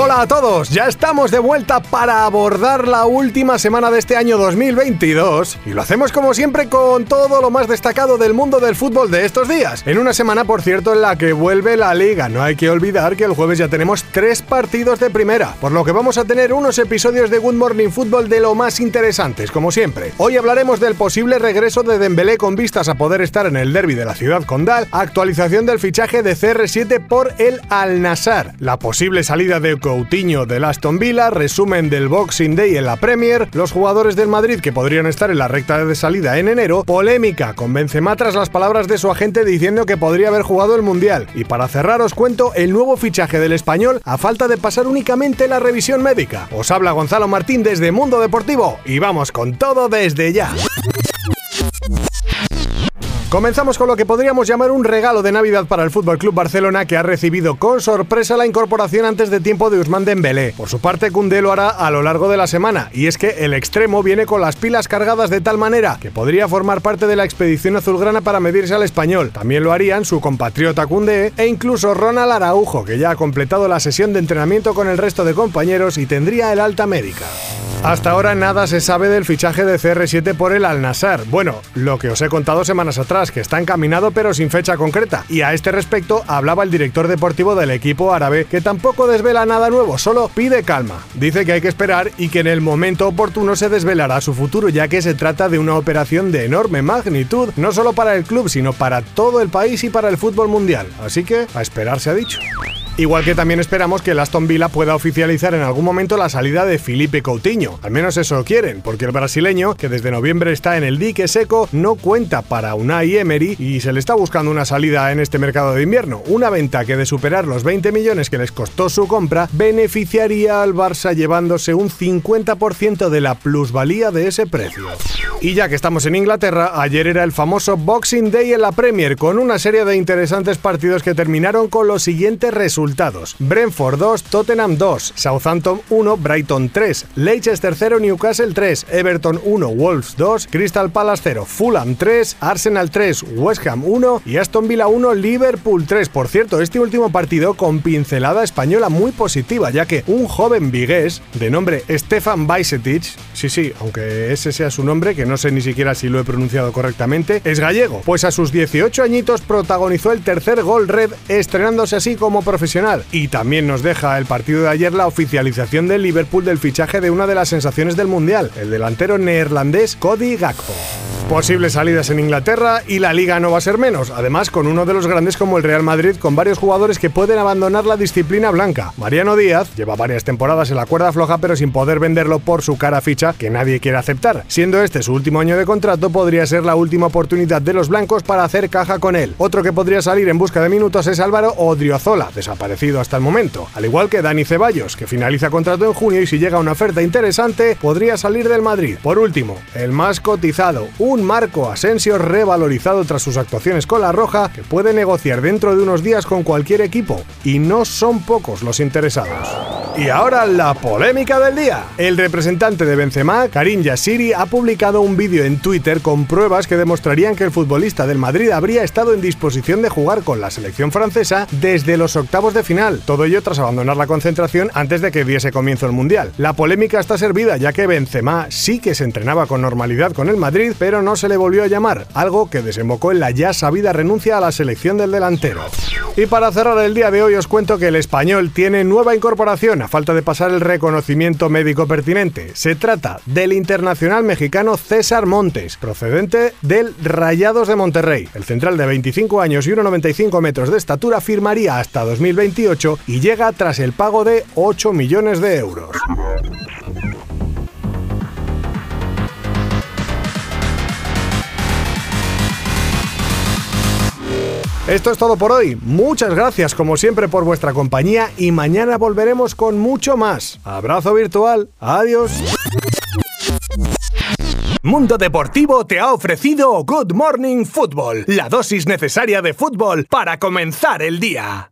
Hola a todos, ya estamos de vuelta para abordar la última semana de este año 2022 y lo hacemos como siempre con todo lo más destacado del mundo del fútbol de estos días. En una semana, por cierto, en la que vuelve la liga. No hay que olvidar que el jueves ya tenemos tres partidos de primera, por lo que vamos a tener unos episodios de Good Morning Football de lo más interesantes, como siempre. Hoy hablaremos del posible regreso de Dembélé con vistas a poder estar en el derby de la ciudad condal, actualización del fichaje de CR7 por el Al Nassr, la posible salida de Coutinho del Aston Villa, resumen del Boxing Day en la Premier, los jugadores del Madrid que podrían estar en la recta de salida en enero, polémica con Benzema tras las palabras de su agente diciendo que podría haber jugado el Mundial. Y para cerrar os cuento el nuevo fichaje del español a falta de pasar únicamente la revisión médica. Os habla Gonzalo Martín desde Mundo Deportivo y vamos con todo desde ya. Comenzamos con lo que podríamos llamar un regalo de Navidad para el Fútbol Club Barcelona que ha recibido con sorpresa la incorporación antes de tiempo de Usman Dembélé. Por su parte, Koundé lo hará a lo largo de la semana y es que el extremo viene con las pilas cargadas de tal manera que podría formar parte de la expedición azulgrana para medirse al español. También lo harían su compatriota Koundé e incluso Ronald Araujo, que ya ha completado la sesión de entrenamiento con el resto de compañeros y tendría el alta médica. Hasta ahora nada se sabe del fichaje de CR7 por el Al Nassr. Bueno, lo que os he contado semanas atrás, que está encaminado pero sin fecha concreta. Y a este respecto hablaba el director deportivo del equipo árabe, que tampoco desvela nada nuevo, solo pide calma. Dice que hay que esperar y que en el momento oportuno se desvelará su futuro, ya que se trata de una operación de enorme magnitud, no solo para el club, sino para todo el país y para el fútbol mundial. Así que a esperar se ha dicho. Igual que también esperamos que el Aston Villa pueda oficializar en algún momento la salida de Felipe Coutinho. Al menos eso quieren, porque el brasileño, que desde noviembre está en el dique seco, no cuenta para Unai Emery y se le está buscando una salida en este mercado de invierno. Una venta que de superar los 20 millones que les costó su compra, beneficiaría al Barça llevándose un 50% de la plusvalía de ese precio. Y ya que estamos en Inglaterra, ayer era el famoso Boxing Day en la Premier, con una serie de interesantes partidos que terminaron con los siguientes resultados Brentford 2, Tottenham 2, Southampton 1, Brighton 3, Leicester 0, Newcastle 3, Everton 1, Wolves 2, Crystal Palace 0, Fulham 3, Arsenal 3, West Ham 1 y Aston Villa 1, Liverpool 3. Por cierto, este último partido con pincelada española muy positiva, ya que un joven vigués de nombre Stefan Bajsetic, sí, sí, aunque ese sea su nombre, que no sé ni siquiera si lo he pronunciado correctamente, es gallego, pues a sus 18 añitos protagonizó el tercer gol red, estrenándose así como profesional y también nos deja el partido de ayer la oficialización del Liverpool del fichaje de una de las sensaciones del Mundial, el delantero neerlandés Cody Gakpo. Posibles salidas en Inglaterra y la liga no va a ser menos, además con uno de los grandes como el Real Madrid con varios jugadores que pueden abandonar la disciplina blanca. Mariano Díaz lleva varias temporadas en la cuerda floja pero sin poder venderlo por su cara ficha que nadie quiere aceptar. Siendo este su último año de contrato podría ser la última oportunidad de los blancos para hacer caja con él. Otro que podría salir en busca de minutos es Álvaro Odriozola, desaparecido hasta el momento, al igual que Dani Ceballos, que finaliza contrato en junio y si llega una oferta interesante podría salir del Madrid. Por último, el más cotizado, un Marco Asensio revalorizado tras sus actuaciones con la Roja que puede negociar dentro de unos días con cualquier equipo y no son pocos los interesados. Y ahora la polémica del día. El representante de Benzema, Karim Yassiri, ha publicado un vídeo en Twitter con pruebas que demostrarían que el futbolista del Madrid habría estado en disposición de jugar con la selección francesa desde los octavos de final, todo ello tras abandonar la concentración antes de que diese comienzo el Mundial. La polémica está servida ya que Benzema sí que se entrenaba con normalidad con el Madrid, pero no se le volvió a llamar, algo que desembocó en la ya sabida renuncia a la selección del delantero. Y para cerrar el día de hoy os cuento que el español tiene nueva incorporación falta de pasar el reconocimiento médico pertinente. Se trata del internacional mexicano César Montes, procedente del Rayados de Monterrey. El central de 25 años y 1,95 metros de estatura firmaría hasta 2028 y llega tras el pago de 8 millones de euros. Esto es todo por hoy. Muchas gracias como siempre por vuestra compañía y mañana volveremos con mucho más. Abrazo virtual. Adiós. Mundo Deportivo te ha ofrecido Good Morning Football, la dosis necesaria de fútbol para comenzar el día.